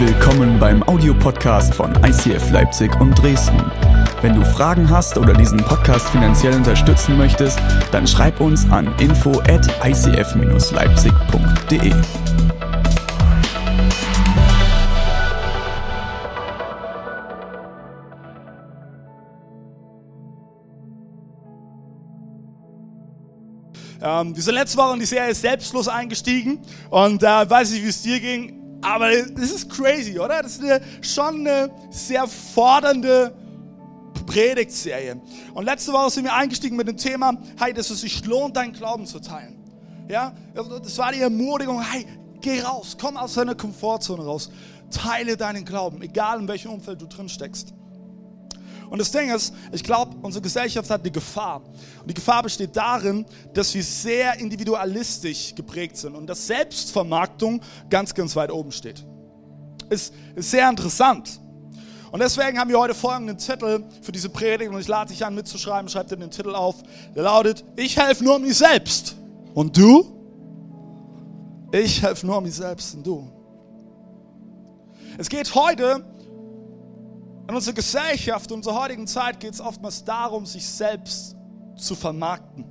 Willkommen beim Audiopodcast von ICF Leipzig und Dresden. Wenn du Fragen hast oder diesen Podcast finanziell unterstützen möchtest, dann schreib uns an info at icf-leipzig.de. Ähm, sind letzte Woche in die Serie Selbstlos eingestiegen und äh, weiß nicht, wie es dir ging, aber das ist crazy, oder? Das ist eine, schon eine sehr fordernde Predigtserie. Und letzte Woche sind wir eingestiegen mit dem Thema, hey, dass es sich lohnt, deinen Glauben zu teilen. Ja, das war die Ermutigung, hey, geh raus, komm aus deiner Komfortzone raus, teile deinen Glauben, egal in welchem Umfeld du drin steckst. Und das Ding ist, ich glaube, unsere Gesellschaft hat eine Gefahr. Und die Gefahr besteht darin, dass wir sehr individualistisch geprägt sind und dass Selbstvermarktung ganz, ganz weit oben steht. Ist, ist sehr interessant. Und deswegen haben wir heute folgenden Titel für diese Predigt und ich lade dich an mitzuschreiben, schreib dir den Titel auf. Der lautet, ich helfe nur mir selbst. Und du? Ich helfe nur mir selbst und du. Es geht heute in unserer Gesellschaft, in unserer heutigen Zeit geht es oftmals darum, sich selbst zu vermarkten.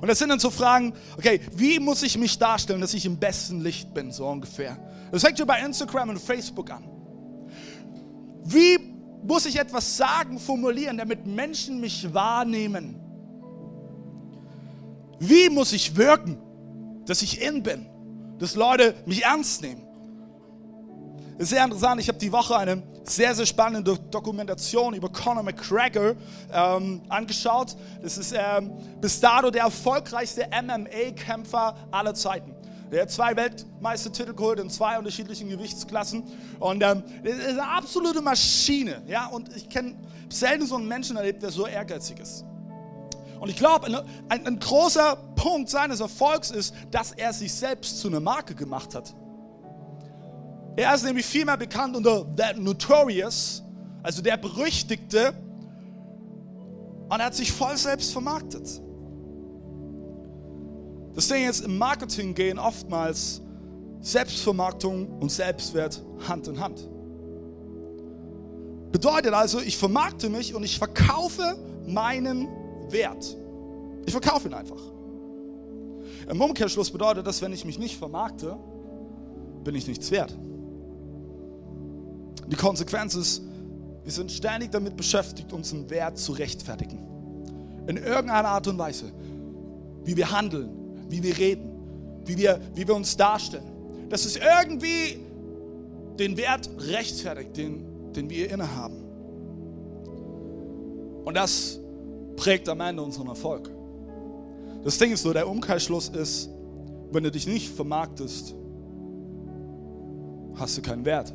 Und das sind dann so Fragen, okay, wie muss ich mich darstellen, dass ich im besten Licht bin, so ungefähr. Das fängt schon bei Instagram und Facebook an. Wie muss ich etwas sagen, formulieren, damit Menschen mich wahrnehmen? Wie muss ich wirken, dass ich in bin, dass Leute mich ernst nehmen? Ist sehr interessant. Ich habe die Woche eine sehr, sehr spannende Dokumentation über Conor McGregor ähm, angeschaut. Das ist ähm, bis dato der erfolgreichste MMA-Kämpfer aller Zeiten. Der hat zwei Weltmeistertitel geholt in zwei unterschiedlichen Gewichtsklassen. Und ähm, das ist eine absolute Maschine. Ja? Und ich kenne selten so einen Menschen erlebt, der so ehrgeizig ist. Und ich glaube, ein, ein großer Punkt seines Erfolgs ist, dass er sich selbst zu einer Marke gemacht hat. Er ist nämlich viel mehr bekannt unter The Notorious, also der Berüchtigte. Und er hat sich voll selbst vermarktet. Das Ding ist, im Marketing gehen oftmals Selbstvermarktung und Selbstwert Hand in Hand. Bedeutet also, ich vermarkte mich und ich verkaufe meinen Wert. Ich verkaufe ihn einfach. Im Umkehrschluss bedeutet das, wenn ich mich nicht vermarkte, bin ich nichts wert. Die Konsequenz ist, wir sind ständig damit beschäftigt, unseren Wert zu rechtfertigen. In irgendeiner Art und Weise. Wie wir handeln, wie wir reden, wie wir, wie wir uns darstellen. Das ist irgendwie den Wert rechtfertigt, den, den wir innehaben. Und das prägt am Ende unseren Erfolg. Das Ding ist so, der Umkehrschluss ist, wenn du dich nicht vermarktest, hast du keinen Wert.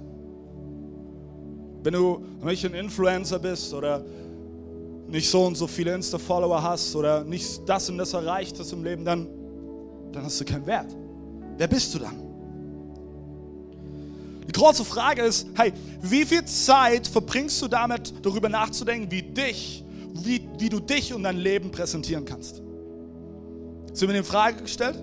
Wenn du nicht ein Influencer bist oder nicht so und so viele Insta-Follower hast oder nicht das und das erreicht hast im Leben, dann, dann hast du keinen Wert. Wer bist du dann? Die große Frage ist, hey, wie viel Zeit verbringst du damit, darüber nachzudenken, wie dich, wie, wie du dich und dein Leben präsentieren kannst? Sind wir in Frage gestellt?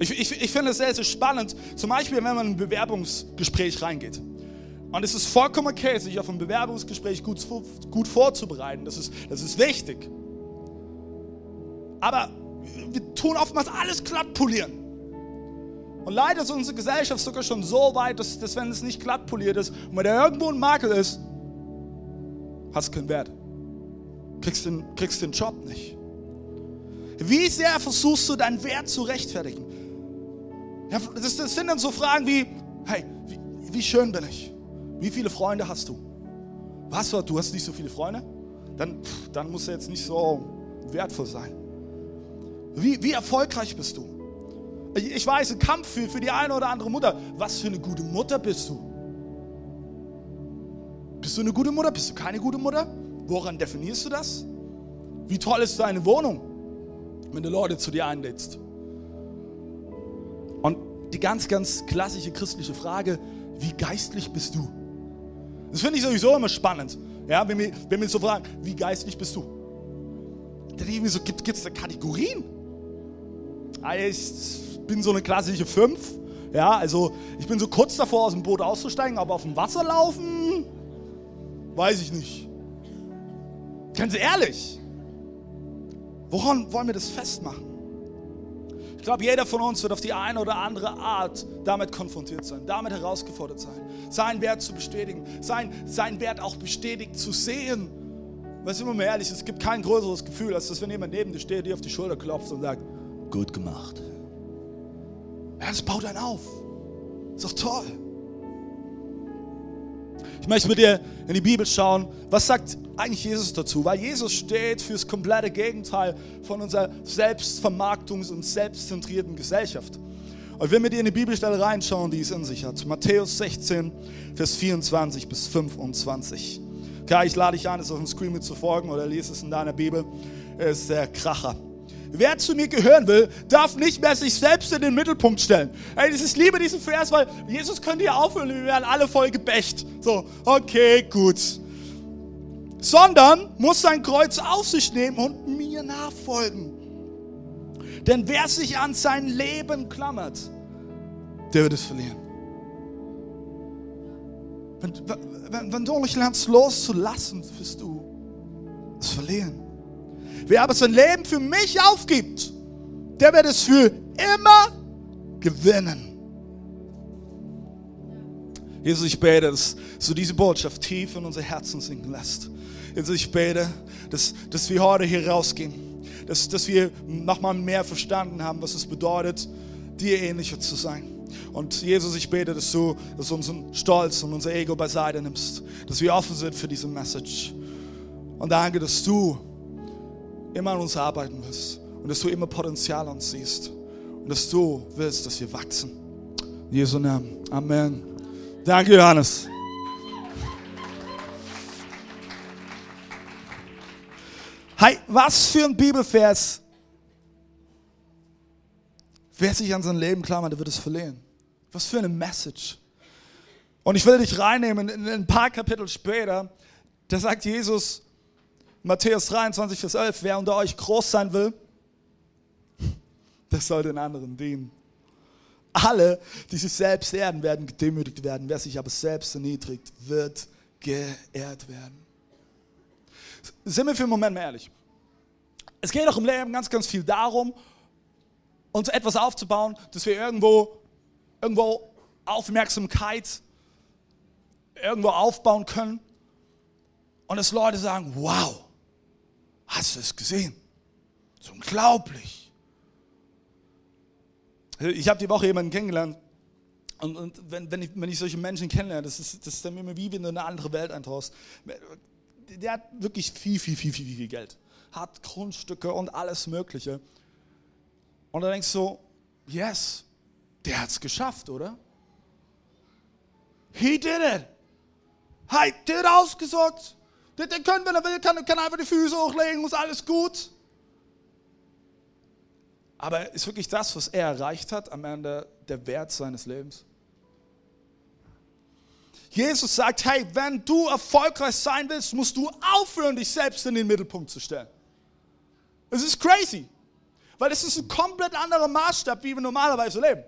Ich, ich, ich finde es sehr, sehr spannend, zum Beispiel, wenn man in ein Bewerbungsgespräch reingeht. Und es ist vollkommen okay, sich auf ein Bewerbungsgespräch gut, gut vorzubereiten. Das ist, das ist wichtig. Aber wir tun oftmals alles glatt polieren. Und leider ist unsere Gesellschaft sogar schon so weit, dass, dass wenn es nicht glatt poliert ist und wenn da irgendwo ein Makel ist, hast du keinen Wert. Kriegst den, kriegst den Job nicht. Wie sehr versuchst du deinen Wert zu rechtfertigen? Das, das sind dann so Fragen wie, hey, wie, wie schön bin ich? Wie viele Freunde hast du? Was, du hast nicht so viele Freunde? Dann, dann muss er jetzt nicht so wertvoll sein. Wie, wie erfolgreich bist du? Ich weiß, ein Kampf für, für die eine oder andere Mutter. Was für eine gute Mutter bist du? Bist du eine gute Mutter? Bist du keine gute Mutter? Woran definierst du das? Wie toll ist deine Wohnung, wenn du Leute zu dir einlädst? Und die ganz, ganz klassische christliche Frage, wie geistlich bist du? Das finde ich sowieso immer spannend. Ja, wenn wir, wenn so fragen, wie geistlich bist du? Dann denke ich so, gibt es da Kategorien? Ah, ich bin so eine klassische 5. Ja, also ich bin so kurz davor, aus dem Boot auszusteigen, aber auf dem Wasser laufen, weiß ich nicht. Ganz ehrlich, woran wollen wir das festmachen? Ich glaube, jeder von uns wird auf die eine oder andere Art damit konfrontiert sein, damit herausgefordert sein, seinen Wert zu bestätigen, sein, seinen Wert auch bestätigt zu sehen. Weil sind wir mal ehrlich, es gibt kein größeres Gefühl, als dass wenn jemand neben dir steht, dir auf die Schulter klopft und sagt, gut gemacht. Ja, das baut einen auf. Ist doch toll. Ich möchte mit dir in die Bibel schauen, was sagt eigentlich Jesus dazu? Weil Jesus steht für das komplette Gegenteil von unserer Selbstvermarktungs- und selbstzentrierten Gesellschaft. Und will mit dir in die Bibelstelle reinschauen, die es in sich hat. Matthäus 16, Vers 24 bis 25. Okay, ich lade dich ein, es auf dem Screen mit zu folgen oder lese es in deiner Bibel. Es ist der Kracher. Wer zu mir gehören will, darf nicht mehr sich selbst in den Mittelpunkt stellen. Ey, ist liebe diesen Vers, weil Jesus könnte ja aufhören, wir werden alle voll gebächt. So, okay, gut. Sondern muss sein Kreuz auf sich nehmen und mir nachfolgen. Denn wer sich an sein Leben klammert, der wird es verlieren. Wenn, wenn, wenn du nicht lernst loszulassen, wirst du es verlieren. Wer aber sein Leben für mich aufgibt, der wird es für immer gewinnen. Jesus, ich bete, dass du diese Botschaft tief in unser Herzen sinken lässt. Jesus, ich bete, dass, dass wir heute hier rausgehen, dass, dass wir nochmal mehr verstanden haben, was es bedeutet, dir ähnlicher zu sein. Und Jesus, ich bete, dass du, dass du unseren Stolz und unser Ego beiseite nimmst, dass wir offen sind für diese Message. Und danke, dass du immer an uns arbeiten willst und dass du immer Potenzial an uns siehst und dass du willst, dass wir wachsen. In Jesu Namen. Amen. Danke, Johannes. Hey, was für ein Bibelvers. Wer sich an sein Leben klammert, der wird es verlieren. Was für eine Message. Und ich will dich reinnehmen in ein paar Kapitel später. Da sagt Jesus, Matthäus 23, Vers 11, wer unter euch groß sein will, der soll den anderen dienen. Alle, die sich selbst ehren, werden gedemütigt werden. Wer sich aber selbst erniedrigt, wird geehrt werden. Sind wir für einen Moment mal ehrlich. Es geht doch im Leben ganz, ganz viel darum, uns etwas aufzubauen, dass wir irgendwo, irgendwo Aufmerksamkeit irgendwo aufbauen können. Und dass Leute sagen, wow, Hast du es gesehen? Das ist unglaublich. Ich habe die Woche jemanden kennengelernt. Und, und wenn, wenn, ich, wenn ich solche Menschen kennenlerne, das ist, das ist dann immer wie wenn du in eine andere Welt eintauchst. Der hat wirklich viel, viel, viel, viel, viel Geld. Hat Grundstücke und alles Mögliche. Und da denkst du yes, der hat es geschafft, oder? He did it. Hey, der hat ausgesorgt. Der, der kann, wenn er will, kann, kann einfach die Füße hochlegen, ist alles gut. Aber ist wirklich das, was er erreicht hat, am Ende der Wert seines Lebens? Jesus sagt, hey, wenn du erfolgreich sein willst, musst du aufhören, dich selbst in den Mittelpunkt zu stellen. Es ist crazy, weil es ist ein komplett anderer Maßstab, wie wir normalerweise leben.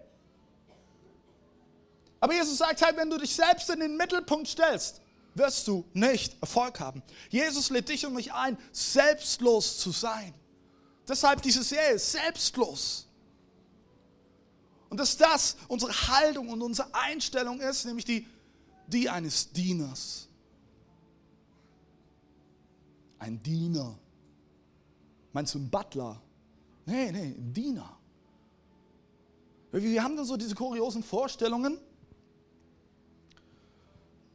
Aber Jesus sagt, hey, wenn du dich selbst in den Mittelpunkt stellst, wirst du nicht Erfolg haben. Jesus lädt dich und mich ein, selbstlos zu sein. Deshalb diese Serie, selbstlos. Und dass das unsere Haltung und unsere Einstellung ist, nämlich die, die eines Dieners. Ein Diener. Meinst du ein Butler? Nee, nee, ein Diener. Wir haben dann so diese kuriosen Vorstellungen,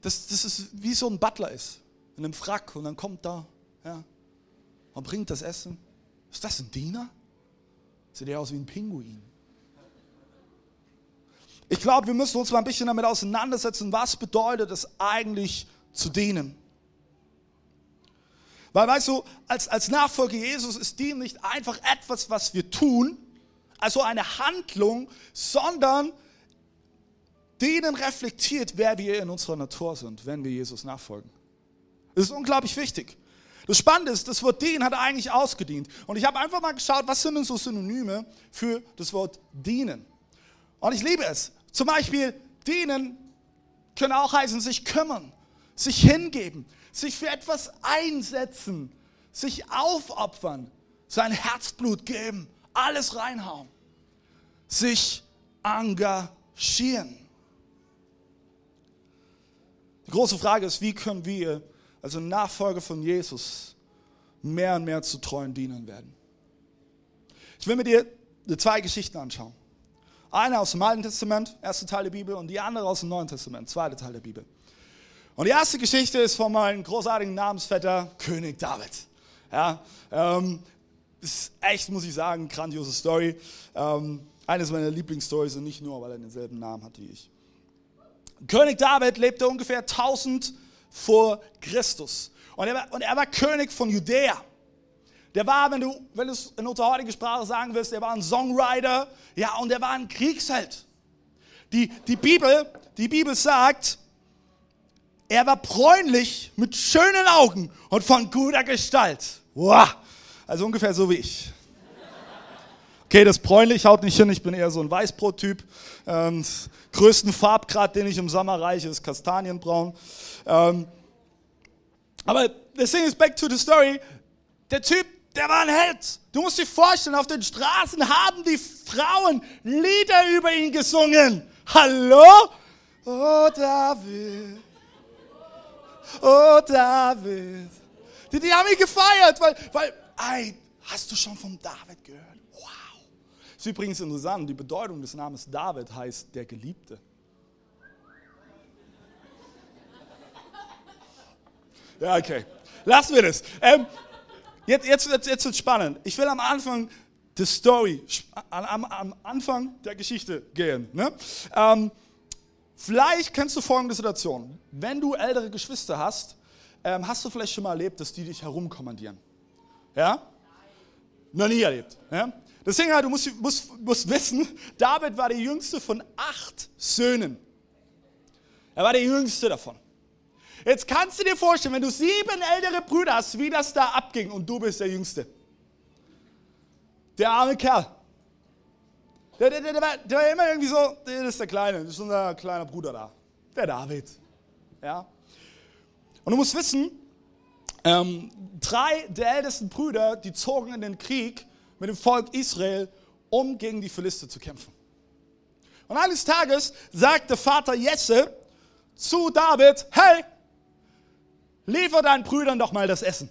dass das wie so ein Butler ist, in einem Frack und dann kommt da ja, und bringt das Essen. Ist das ein Diener? Sieht der aus wie ein Pinguin. Ich glaube, wir müssen uns mal ein bisschen damit auseinandersetzen, was bedeutet es eigentlich zu dienen. Weil weißt du, als, als Nachfolger Jesus ist Dienen nicht einfach etwas, was wir tun, also eine Handlung, sondern denen reflektiert, wer wir in unserer Natur sind, wenn wir Jesus nachfolgen. Das ist unglaublich wichtig. Das Spannende ist, das Wort dienen hat eigentlich ausgedient. Und ich habe einfach mal geschaut, was sind denn so Synonyme für das Wort dienen. Und ich liebe es. Zum Beispiel dienen können auch heißen, sich kümmern, sich hingeben, sich für etwas einsetzen, sich aufopfern, sein Herzblut geben, alles reinhauen, sich engagieren. Die große Frage ist, wie können wir, also Nachfolger von Jesus, mehr und mehr zu treuen Dienern werden? Ich will mit dir zwei Geschichten anschauen. Eine aus dem Alten Testament, erste Teil der Bibel, und die andere aus dem Neuen Testament, zweite Teil der Bibel. Und die erste Geschichte ist von meinem großartigen Namensvetter, König David. Ja, ähm, ist echt, muss ich sagen, grandiose Story. Ähm, eines meiner Lieblingsstories und nicht nur, weil er denselben Namen hat wie ich. König David lebte ungefähr 1000 vor Christus. Und er, war, und er war König von Judäa. Der war, wenn du, wenn du es in unserer heutigen Sprache sagen willst, der war ein Songwriter, ja, und er war ein Kriegsheld. Die, die, Bibel, die Bibel sagt, er war bräunlich, mit schönen Augen und von guter Gestalt. Wow. Also ungefähr so wie ich. Okay, das bräunlich haut nicht hin, ich bin eher so ein Weißbrot-Typ. Ähm, größten Farbgrad, den ich im Sommer reiche, ist Kastanienbraun. Ähm, aber the thing is back to the story. Der Typ, der war ein Held. Du musst dir vorstellen, auf den Straßen haben die Frauen Lieder über ihn gesungen. Hallo? Oh David. Oh David. Die, die haben ihn gefeiert, weil, weil, ey, hast du schon von David gehört? Ist übrigens interessant, die Bedeutung des Namens David heißt der Geliebte. Ja, okay. Lassen wir das. Ähm, jetzt, jetzt, jetzt, jetzt wird es spannend. Ich will am Anfang der Story, am, am Anfang der Geschichte gehen. Ne? Ähm, vielleicht kennst du folgende Situation. Wenn du ältere Geschwister hast, ähm, hast du vielleicht schon mal erlebt, dass die dich herumkommandieren? Ja? Noch nie erlebt. Ja? Deswegen, du musst, musst, musst wissen, David war der jüngste von acht Söhnen. Er war der jüngste davon. Jetzt kannst du dir vorstellen, wenn du sieben ältere Brüder hast, wie das da abging und du bist der Jüngste. Der arme Kerl. Der, der, der, der, war, der war immer irgendwie so, das ist der Kleine, das ist unser kleiner Bruder da. Der David. Ja. Und du musst wissen, ähm, drei der ältesten Brüder, die zogen in den Krieg mit dem Volk Israel, um gegen die Philister zu kämpfen. Und eines Tages sagt der Vater Jesse zu David, hey, liefer deinen Brüdern doch mal das Essen.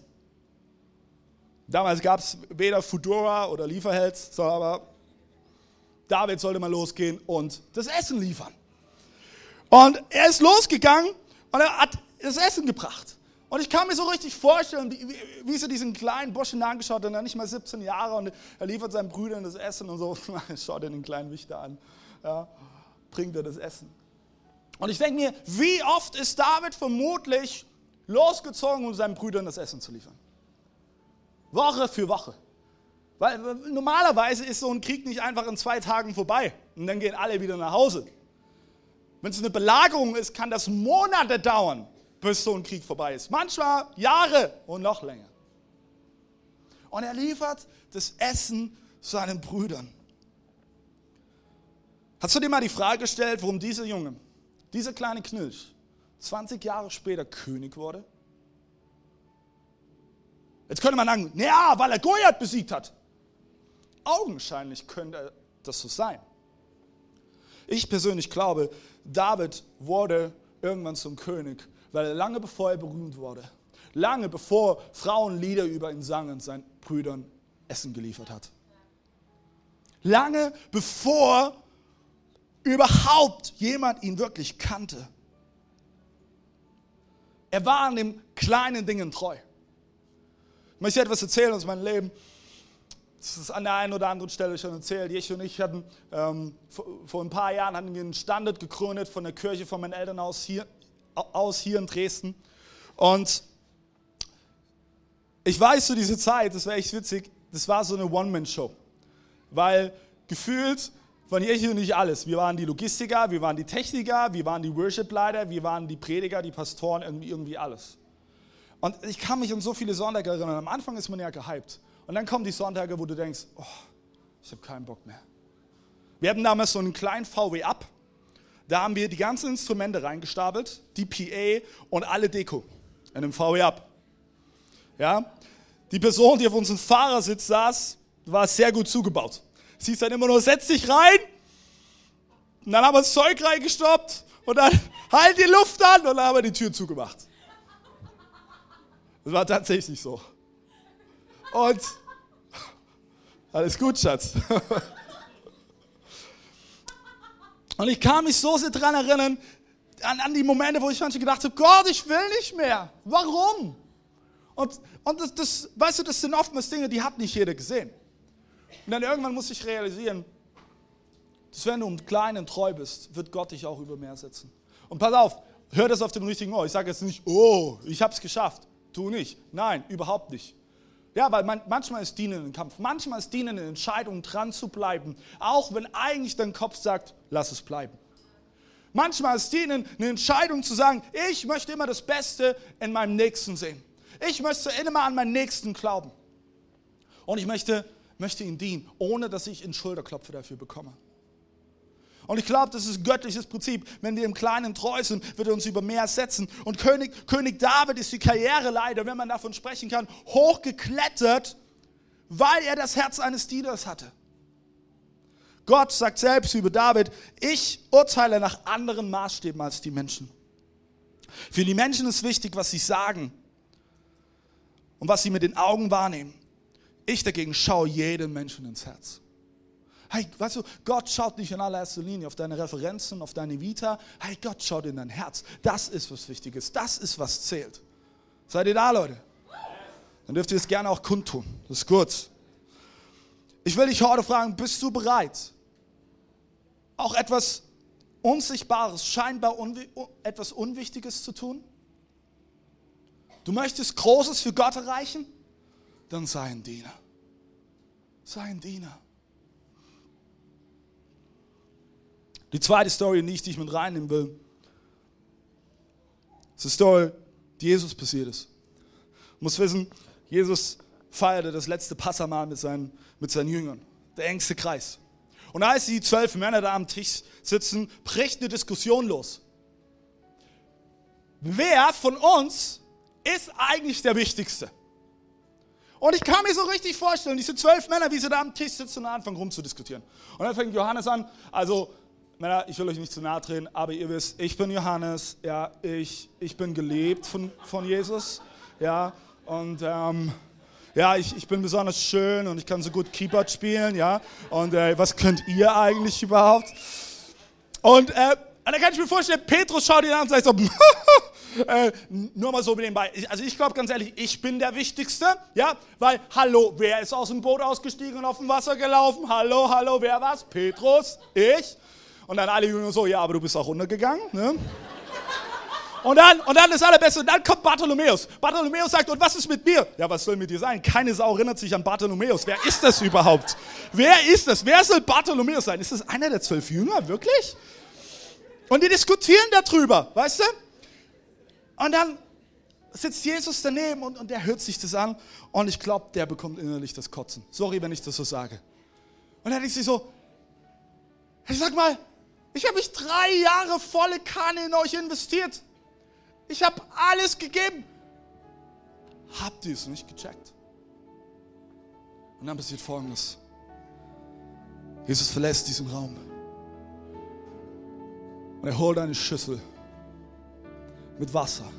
Damals gab es weder Fudora oder Lieferhelds, aber David sollte mal losgehen und das Essen liefern. Und er ist losgegangen und er hat das Essen gebracht. Und ich kann mir so richtig vorstellen, wie, wie, sie diesen kleinen Burschen angeschaut hat, er nicht mal 17 Jahre und er liefert seinen Brüdern das Essen und so, schaut er den kleinen Wichter an, ja, bringt er das Essen. Und ich denke mir, wie oft ist David vermutlich losgezogen, um seinen Brüdern das Essen zu liefern. Woche für Woche. Weil normalerweise ist so ein Krieg nicht einfach in zwei Tagen vorbei und dann gehen alle wieder nach Hause. Wenn es eine Belagerung ist, kann das Monate dauern, bis so ein Krieg vorbei ist. Manchmal Jahre und noch länger. Und er liefert das Essen seinen Brüdern. Hast du dir mal die Frage gestellt, warum dieser Junge, dieser kleine Knilch, 20 Jahre später König wurde? Jetzt könnte man sagen, ja, weil er Goliath besiegt hat. Augenscheinlich könnte das so sein. Ich persönlich glaube, David wurde irgendwann zum König, weil er lange bevor er berühmt wurde, lange bevor Frauen Lieder über ihn sangen, seinen Brüdern Essen geliefert hat. Lange bevor überhaupt jemand ihn wirklich kannte. Er war an den kleinen Dingen treu. Ich möchte etwas erzählen aus meinem Leben. Das ist an der einen oder anderen Stelle schon erzählt. Ich und ich hatten ähm, vor, vor, ein paar Jahren hatten wir einen Standard gegründet von der Kirche von meinen Eltern aus hier, aus hier in Dresden. Und ich weiß zu so dieser Zeit, das war echt witzig, das war so eine One-Man-Show. Weil gefühlt von Jesu nicht alles. Wir waren die Logistiker, wir waren die Techniker, wir waren die Worship-Leiter, wir waren die Prediger, die Pastoren, irgendwie, alles. Und ich kann mich an so viele Sonntage erinnern. Am Anfang ist man ja gehypt. Und dann kommen die Sonntage, wo du denkst, oh, ich habe keinen Bock mehr. Wir hatten damals so einen kleinen VW ab Da haben wir die ganzen Instrumente reingestapelt, die PA und alle Deko in einem VW ab. Ja? Die Person, die auf unserem Fahrersitz saß, war sehr gut zugebaut. Sie ist dann immer nur, setz dich rein. Und dann haben wir das Zeug reingestoppt und dann halt die Luft an und dann haben wir die Tür zugemacht. Das war tatsächlich so. Und alles gut, Schatz. Und ich kann mich so sehr daran erinnern, an, an die Momente, wo ich manchmal gedacht habe, Gott, ich will nicht mehr. Warum? Und, und das, das, weißt du, das sind oftmals Dinge, die hat nicht jeder gesehen. Und dann irgendwann muss ich realisieren, dass wenn du im Kleinen treu bist, wird Gott dich auch über mehr setzen. Und pass auf, hör das auf dem richtigen Ohr. Ich sage jetzt nicht, oh, ich habe es geschafft. Tu nicht. Nein, überhaupt nicht. Ja, weil man, manchmal ist Dienen ein Kampf. Manchmal ist Dienen eine Entscheidung, dran zu bleiben. Auch wenn eigentlich dein Kopf sagt, lass es bleiben. Manchmal ist Dienen eine Entscheidung zu sagen, ich möchte immer das Beste in meinem Nächsten sehen. Ich möchte immer an meinen Nächsten glauben. Und ich möchte, möchte ihn dienen, ohne dass ich einen Schulterklopfer dafür bekomme. Und ich glaube, das ist ein göttliches Prinzip. Wenn wir im Kleinen treu sind, wird er uns über mehr setzen. Und König, König David ist die Karriereleiter, wenn man davon sprechen kann, hochgeklettert, weil er das Herz eines Dieners hatte. Gott sagt selbst über David, ich urteile nach anderen Maßstäben als die Menschen. Für die Menschen ist wichtig, was sie sagen und was sie mit den Augen wahrnehmen. Ich dagegen schaue jedem Menschen ins Herz. Hey, weißt du, Gott schaut nicht in allererster Linie auf deine Referenzen, auf deine Vita. Hey, Gott schaut in dein Herz. Das ist was Wichtiges. Das ist was zählt. Seid ihr da, Leute? Dann dürft ihr es gerne auch kundtun. Das ist gut. Ich will dich heute fragen, bist du bereit, auch etwas Unsichtbares, scheinbar unwi etwas Unwichtiges zu tun? Du möchtest Großes für Gott erreichen? Dann sei ein Diener. Sei ein Diener. Die zweite Story, die ich dich mit reinnehmen will, ist eine Story, die Jesus passiert ist. Du musst wissen, Jesus feierte das letzte Passamal mit seinen, mit seinen Jüngern, der engste Kreis. Und als die zwölf Männer da am Tisch sitzen, bricht eine Diskussion los. Wer von uns ist eigentlich der Wichtigste? Und ich kann mir so richtig vorstellen, diese zwölf Männer, wie sie da am Tisch sitzen und anfangen rumzudiskutieren. Und dann fängt Johannes an, also Männer, ich will euch nicht zu nahe drehen, aber ihr wisst, ich bin Johannes, ja, ich, ich bin geliebt von, von Jesus, ja, und ähm, ja, ich, ich bin besonders schön und ich kann so gut Keyboard spielen, ja, und äh, was könnt ihr eigentlich überhaupt? Und, äh, und dann kann ich mir vorstellen, Petrus schaut ihn an und sagt so, äh, nur mal so nebenbei. Also ich glaube ganz ehrlich, ich bin der Wichtigste, ja, weil, hallo, wer ist aus dem Boot ausgestiegen und auf dem Wasser gelaufen? Hallo, hallo, wer war's? Petrus, ich. Und dann alle Jünger so, ja, aber du bist auch runtergegangen. Ne? Und dann, und dann das Allerbeste, und dann kommt Bartholomäus. Bartholomäus sagt, und was ist mit mir? Ja, was soll mit dir sein? Keine Sau erinnert sich an Bartholomäus. Wer ist das überhaupt? Wer ist das? Wer soll Bartholomäus sein? Ist das einer der zwölf Jünger, wirklich? Und die diskutieren darüber, weißt du? Und dann sitzt Jesus daneben und, und der hört sich das an und ich glaube, der bekommt innerlich das Kotzen. Sorry, wenn ich das so sage. Und dann ist sie so, ich sag mal, ich habe mich drei Jahre volle Kanne in euch investiert. Ich habe alles gegeben. Habt ihr es nicht gecheckt? Und dann passiert Folgendes. Jesus verlässt diesen Raum. Und er holt eine Schüssel mit Wasser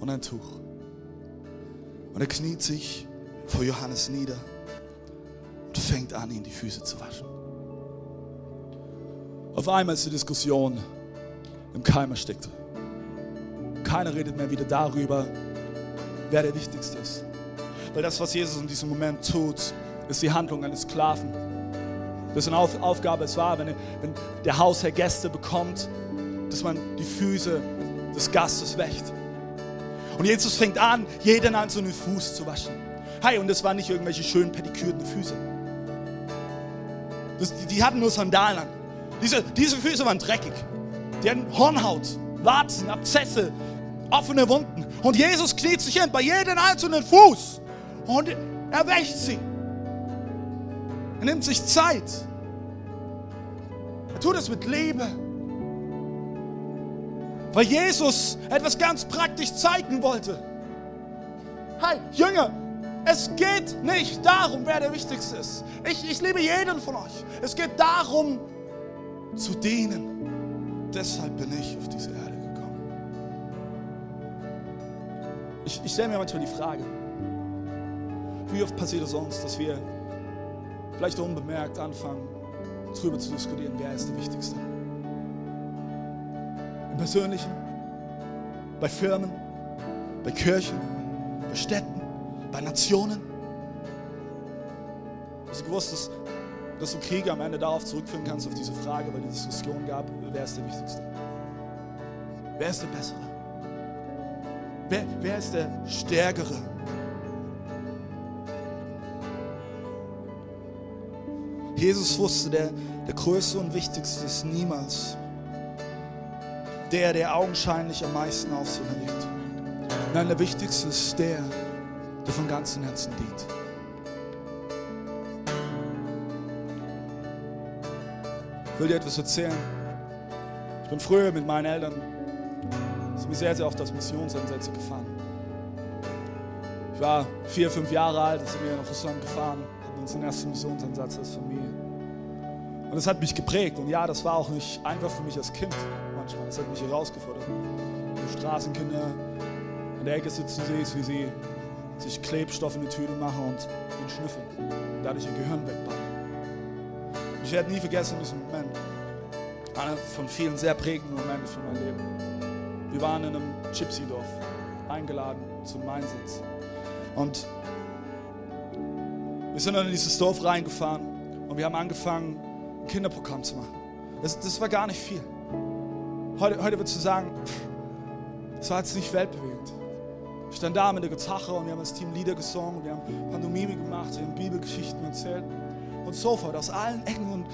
und ein Tuch. Und er kniet sich vor Johannes nieder und fängt an, ihm die Füße zu waschen. Auf einmal ist die Diskussion im Keim erstickt. Keiner redet mehr wieder darüber, wer der Wichtigste ist. Weil das, was Jesus in diesem Moment tut, ist die Handlung eines Sklaven. Dessen Auf Aufgabe es war, wenn, wenn der Hausherr Gäste bekommt, dass man die Füße des Gastes wächt. Und Jesus fängt an, jeden einzelnen Fuß zu waschen. Hey, und das waren nicht irgendwelche schön pedikürten Füße. Das, die, die hatten nur Sandalen an. Diese, diese Füße waren dreckig. Die hatten Hornhaut, Warzen, Abzesse, offene Wunden. Und Jesus kniet sich hin bei jedem einzelnen Fuß und er wäscht sie. Er nimmt sich Zeit. Er tut es mit Liebe. Weil Jesus etwas ganz praktisch zeigen wollte. Hey, Jünger, es geht nicht darum, wer der Wichtigste ist. Ich, ich liebe jeden von euch. Es geht darum, zu dienen. Deshalb bin ich auf diese Erde gekommen. Ich, ich stelle mir manchmal die Frage, wie oft passiert es uns, dass wir vielleicht unbemerkt anfangen, darüber zu diskutieren, wer ist der Wichtigste. Im Persönlichen, bei Firmen, bei Kirchen, bei Städten, bei Nationen. Hast du gewusst, dass, dass du Kriege am Ende darauf zurückführen kannst, auf diese Frage, weil die Diskussion gab, wer ist der Wichtigste? Wer ist der Bessere? Wer, wer ist der Stärkere? Jesus wusste, der, der Größte und Wichtigste ist niemals der, der augenscheinlich am meisten Aufsehen erlebt. Nein, der Wichtigste ist der, der von ganzem Herzen dient. Will dir etwas erzählen. Ich bin früher mit meinen Eltern sind wir sehr, sehr oft aus Missionsansätze gefahren. Ich war vier, fünf Jahre alt, sind wir nach Russland gefahren, hatten unseren ersten Missionsansatz als Familie. Und das hat mich geprägt. Und ja, das war auch nicht einfach für mich als Kind manchmal. Das hat mich herausgefordert. Du Straßenkinder in der Ecke sitzen siehst, wie sie sich Klebstoff in die Tüte machen und ihn schnüffeln. Und dadurch ihr Gehirn wegbauen. Ich werde nie vergessen diesen Moment. Einer von vielen sehr prägenden Momenten für mein Leben. Wir waren in einem Gypsy-Dorf eingeladen zu einem Einsatz. Und wir sind dann in dieses Dorf reingefahren und wir haben angefangen, ein Kinderprogramm zu machen. Das, das war gar nicht viel. Heute, heute würdest du sagen, das war jetzt nicht weltbewegend. Ich stand da mit der Gitarre und wir haben als Team Lieder gesungen, wir haben Pantomime gemacht, wir haben Bibelgeschichten erzählt und so fort. Aus allen Ecken und,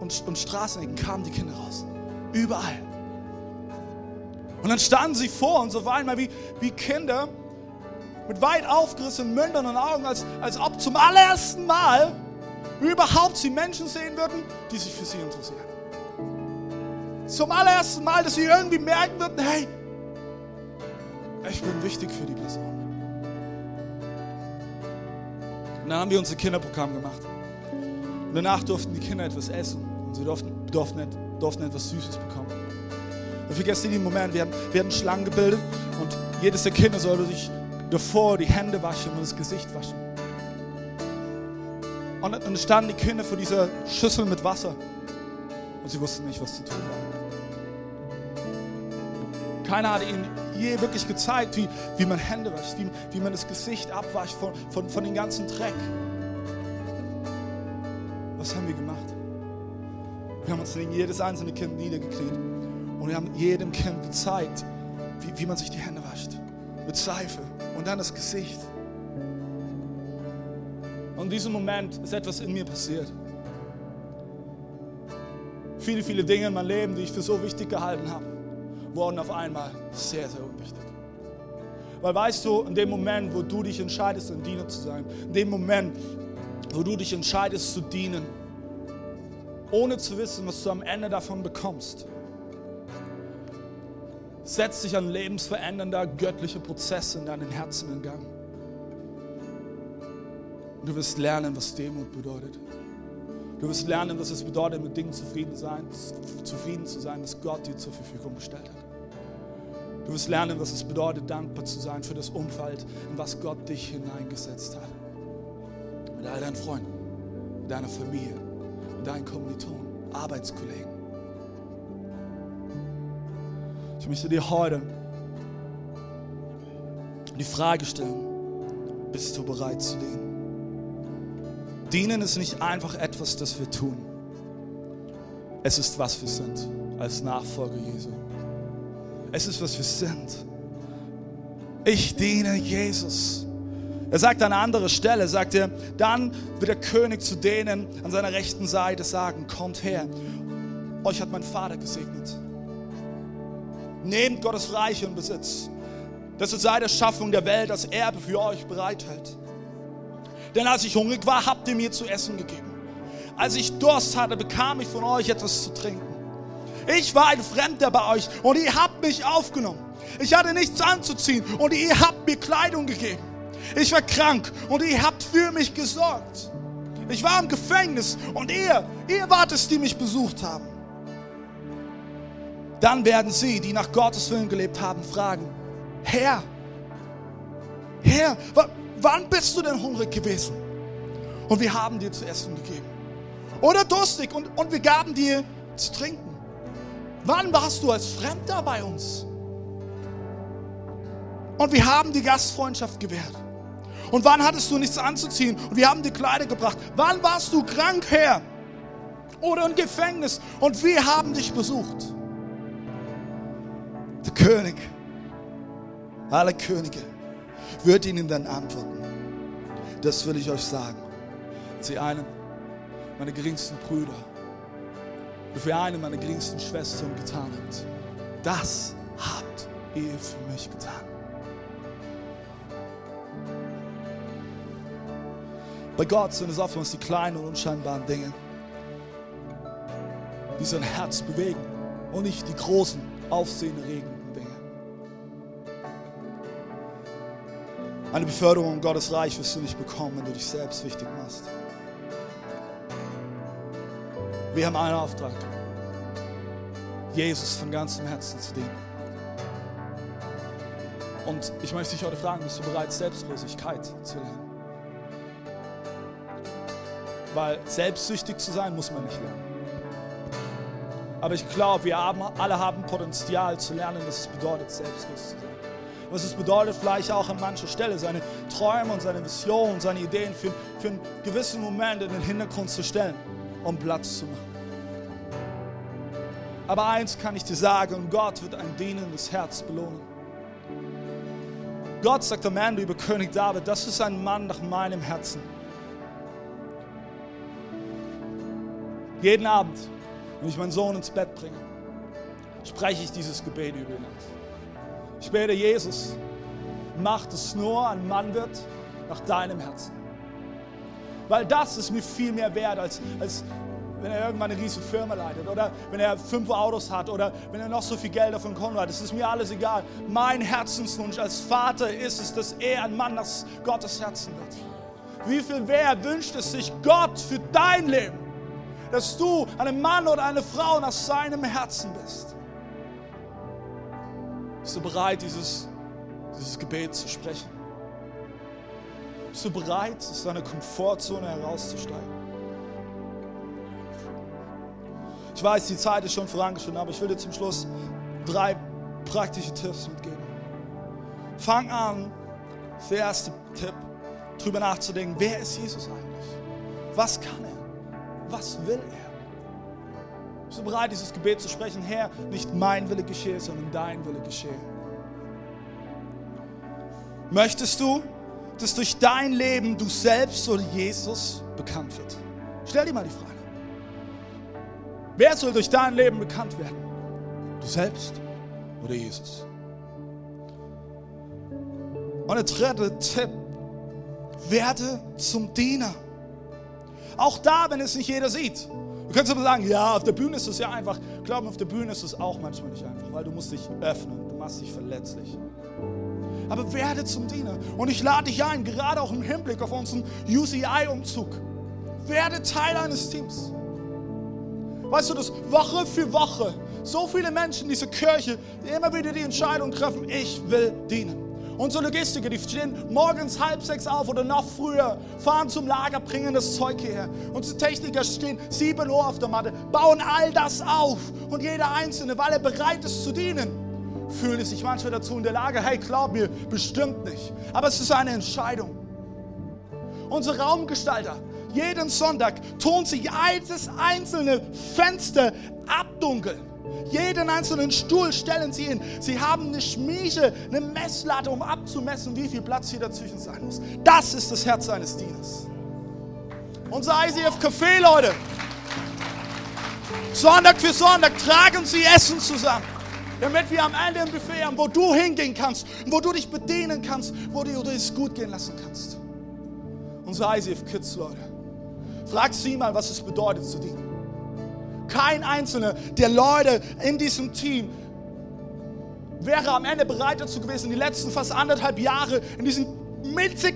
und, und Straßenecken kamen die Kinder raus. Überall. Und dann standen sie vor uns auf einmal wie, wie Kinder mit weit aufgerissenen Mündern und Augen, als, als ob zum allerersten Mal überhaupt sie Menschen sehen würden, die sich für sie interessieren. Zum allerersten Mal, dass sie irgendwie merken würden, hey, ich bin wichtig für die Person. Und dann haben wir unser Kinderprogramm gemacht. Und danach durften die Kinder etwas essen. Und sie durften, durften, durften etwas Süßes bekommen. Und vergesst den Moment, wir hatten Schlangen gebildet und jedes der Kinder sollte sich davor die Hände waschen und das Gesicht waschen. Und dann standen die Kinder vor dieser Schüssel mit Wasser und sie wussten nicht, was zu tun war. Keiner hat ihnen je wirklich gezeigt, wie, wie man Hände wäscht, wie, wie man das Gesicht abwascht von, von, von dem ganzen Dreck. Was haben wir gemacht? Wir haben uns neben jedes einzelne Kind niedergekniet und wir haben jedem Kind gezeigt, wie, wie man sich die Hände wascht. Mit Seife und dann das Gesicht. Und in diesem Moment ist etwas in mir passiert. Viele, viele Dinge in meinem Leben, die ich für so wichtig gehalten habe wurden auf einmal sehr, sehr unwichtig. Weil weißt du, in dem Moment, wo du dich entscheidest, ein Diener zu sein, in dem Moment, wo du dich entscheidest zu dienen, ohne zu wissen, was du am Ende davon bekommst, setzt sich ein lebensverändernder göttlicher Prozess in deinen Herzen in Gang. Du wirst lernen, was Demut bedeutet. Du wirst lernen, was es bedeutet, mit Dingen zufrieden, sein, zufrieden zu sein, das Gott dir zur Verfügung gestellt hat. Du wirst lernen, was es bedeutet, dankbar zu sein für das Umfeld, in was Gott dich hineingesetzt hat. All deinen Freunden, deiner Familie, deinen Kommilitonen, Arbeitskollegen. Ich möchte dir heute die Frage stellen, bist du bereit zu dienen? Dienen ist nicht einfach etwas, das wir tun. Es ist, was wir sind als Nachfolger Jesu. Es ist, was wir sind. Ich diene Jesus. Er sagt an einer anderen Stelle, sagt er, dann wird der König zu denen an seiner rechten Seite sagen, kommt her, euch hat mein Vater gesegnet. Nehmt Gottes Reich und Besitz, das es seit der Schaffung der Welt als Erbe für euch bereithält. Denn als ich hungrig war, habt ihr mir zu essen gegeben. Als ich Durst hatte, bekam ich von euch etwas zu trinken. Ich war ein Fremder bei euch und ihr habt mich aufgenommen. Ich hatte nichts anzuziehen und ihr habt mir Kleidung gegeben. Ich war krank und ihr habt für mich gesorgt. Ich war im Gefängnis und ihr, ihr wart es, die mich besucht haben. Dann werden sie, die nach Gottes Willen gelebt haben, fragen, Herr, Herr, wann bist du denn hungrig gewesen? Und wir haben dir zu essen gegeben. Oder durstig und, und wir gaben dir zu trinken. Wann warst du als Fremder bei uns? Und wir haben die Gastfreundschaft gewährt. Und wann hattest du nichts anzuziehen? Und wir haben dir Kleider gebracht. Wann warst du krank, Herr? Oder im Gefängnis? Und wir haben dich besucht. Der König, alle Könige, wird ihnen dann antworten. Das will ich euch sagen. Sie einen meiner geringsten Brüder, für eine meiner geringsten Schwestern getan habt, das habt ihr für mich getan. Bei Gott sind es oftmals die kleinen und unscheinbaren Dinge, die sein Herz bewegen und nicht die großen, aufsehenerregenden Dinge. Eine Beförderung in Gottes Reich wirst du nicht bekommen, wenn du dich selbst wichtig machst. Wir haben einen Auftrag, Jesus von ganzem Herzen zu dienen. Und ich möchte dich heute fragen, bist du bereit, Selbstlosigkeit zu lernen? Weil selbstsüchtig zu sein, muss man nicht lernen. Aber ich glaube, wir haben, alle haben Potenzial zu lernen, was es bedeutet, selbstlos zu sein. Was es bedeutet, vielleicht auch an mancher Stelle seine Träume und seine Visionen, seine Ideen für, für einen gewissen Moment in den Hintergrund zu stellen, um Platz zu machen. Aber eins kann ich dir sagen, Gott wird ein dienendes Herz belohnen. Gott sagt am Ende über König David, das ist ein Mann nach meinem Herzen. Jeden Abend, wenn ich meinen Sohn ins Bett bringe, spreche ich dieses Gebet über ihn aus. Ich bete, Jesus, mach, dass Noah ein Mann wird nach deinem Herzen. Weil das ist mir viel mehr wert, als, als wenn er irgendwann eine riesige Firma leitet oder wenn er fünf Autos hat oder wenn er noch so viel Geld davon hat. Es ist mir alles egal. Mein Herzenswunsch als Vater ist es, dass er ein Mann nach Gottes Herzen wird. Wie viel mehr wünscht es sich Gott für dein Leben? Dass du ein Mann oder eine Frau nach seinem Herzen bist. Bist du bereit, dieses, dieses Gebet zu sprechen? Bist du bereit, aus deiner Komfortzone herauszusteigen? Ich weiß, die Zeit ist schon vorangeschritten, aber ich will dir zum Schluss drei praktische Tipps mitgeben. Fang an, der erste Tipp, drüber nachzudenken, wer ist Jesus eigentlich? Was kann er? Was will er? Bist du bereit, dieses Gebet zu sprechen? Herr, nicht mein Wille geschehe, sondern dein Wille geschehe. Möchtest du, dass durch dein Leben du selbst oder Jesus bekannt wird? Stell dir mal die Frage. Wer soll durch dein Leben bekannt werden? Du selbst oder Jesus? Und der dritte Tipp, werde zum Diener. Auch da, wenn es nicht jeder sieht. Du kannst aber sagen, ja, auf der Bühne ist es ja einfach. Glaub mir, auf der Bühne ist es auch manchmal nicht einfach, weil du musst dich öffnen, du machst dich verletzlich. Aber werde zum Diener. Und ich lade dich ein, gerade auch im Hinblick auf unseren UCI-Umzug. Werde Teil eines Teams. Weißt du, dass Woche für Woche so viele Menschen in dieser Kirche immer wieder die Entscheidung treffen, ich will dienen. Unsere Logistiker, die stehen morgens halb sechs auf oder noch früher, fahren zum Lager, bringen das Zeug hierher. Unsere Techniker stehen sieben Uhr auf der Matte, bauen all das auf. Und jeder Einzelne, weil er bereit ist zu dienen, fühlt sich manchmal dazu in der Lage, hey, glaub mir, bestimmt nicht. Aber es ist eine Entscheidung. Unsere Raumgestalter, jeden Sonntag tun sie jedes einzelne Fenster abdunkeln. Jeden einzelnen Stuhl stellen sie hin. Sie haben eine Schmiede, eine Messlatte, um abzumessen, wie viel Platz hier dazwischen sein muss. Das ist das Herz eines Dieners. Unser ICF Café, Leute. Sonntag für Sonntag tragen sie Essen zusammen. Damit wir am Ende ein Buffet haben, wo du hingehen kannst, wo du dich bedienen kannst, wo du es gut gehen lassen kannst. Unser ICF Kids, Leute. Frag sie mal, was es bedeutet zu dienen. Kein einzelner der Leute in diesem Team wäre am Ende bereit dazu gewesen, die letzten fast anderthalb Jahre in diesem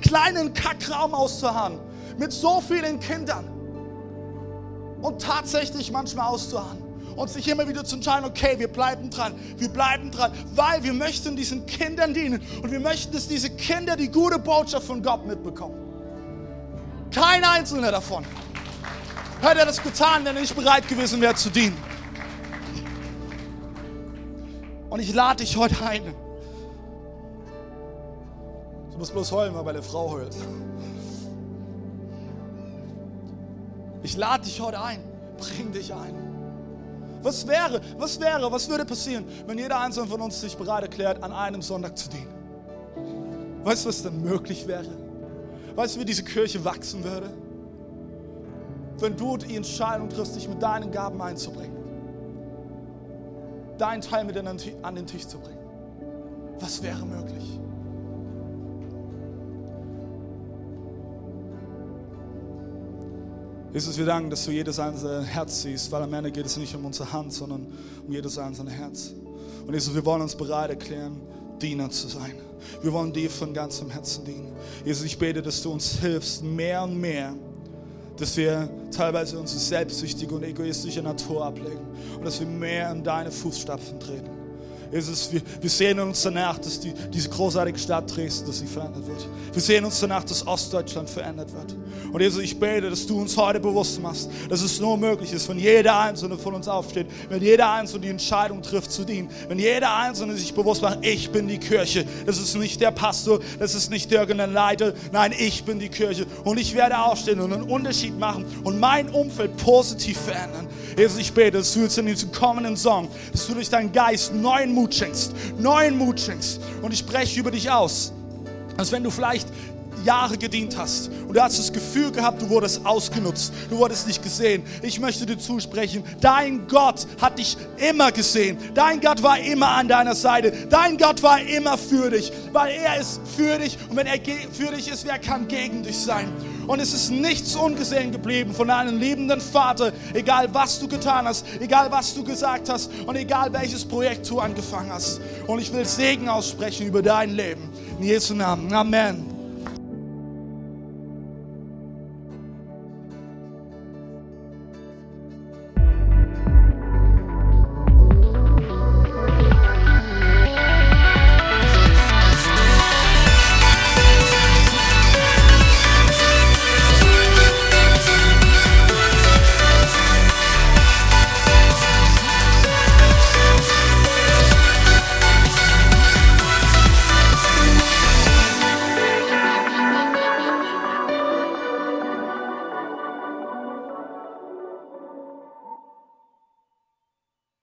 kleinen Kackraum auszuharren. Mit so vielen Kindern. Und tatsächlich manchmal auszuharren. Und sich immer wieder zu entscheiden, okay, wir bleiben dran, wir bleiben dran, weil wir möchten diesen Kindern dienen. Und wir möchten, dass diese Kinder die gute Botschaft von Gott mitbekommen. Kein einzelner davon hätte er das getan, wenn er nicht bereit gewesen wäre zu dienen. Und ich lade dich heute ein. Du musst bloß heulen, weil deine Frau heult. Ich lade dich heute ein. Bring dich ein. Was wäre, was wäre, was würde passieren, wenn jeder einzelne von uns sich bereit erklärt, an einem Sonntag zu dienen? Weißt du, was dann möglich wäre? Weißt du, wie diese Kirche wachsen würde? Wenn du die Entscheidung triffst, dich mit deinen Gaben einzubringen deinen Teil mit an den Tisch zu bringen. Was wäre möglich? Jesus, wir danken, dass du jedes einzelne Herz siehst, weil am Ende geht es nicht um unsere Hand, sondern um jedes einzelne Herz. Und Jesus, wir wollen uns bereit erklären, Diener zu sein. Wir wollen dir von ganzem Herzen dienen. Jesus, ich bete, dass du uns hilfst, mehr und mehr dass wir teilweise unsere selbstsüchtige und egoistische Natur ablegen und dass wir mehr in deine Fußstapfen treten. Jesus, wir, wir sehen uns danach, dass die, diese großartige Stadt Dresden, dass sie verändert wird. Wir sehen uns danach, dass Ostdeutschland verändert wird. Und Jesus, ich bete, dass du uns heute bewusst machst, dass es nur möglich ist, wenn jeder Einzelne von uns aufsteht, wenn jeder Einzelne die Entscheidung trifft zu dienen, wenn jeder Einzelne sich bewusst macht, ich bin die Kirche. Das ist nicht der Pastor, das ist nicht irgendein Leiter. Nein, ich bin die Kirche. Und ich werde aufstehen und einen Unterschied machen und mein Umfeld positiv verändern. Jesus, ich bete, dass du jetzt in diesem kommenden Song, dass du durch deinen Geist neuen Mut Mut schenkst, neuen Mut schenkst. Und ich spreche über dich aus, als wenn du vielleicht Jahre gedient hast und du hast das Gefühl gehabt, du wurdest ausgenutzt, du wurdest nicht gesehen. Ich möchte dir zusprechen, dein Gott hat dich immer gesehen. Dein Gott war immer an deiner Seite. Dein Gott war immer für dich, weil er ist für dich und wenn er für dich ist, wer kann gegen dich sein? Und es ist nichts ungesehen geblieben von deinem liebenden Vater, egal was du getan hast, egal was du gesagt hast und egal welches Projekt du angefangen hast. Und ich will Segen aussprechen über dein Leben. In Jesu Namen. Amen.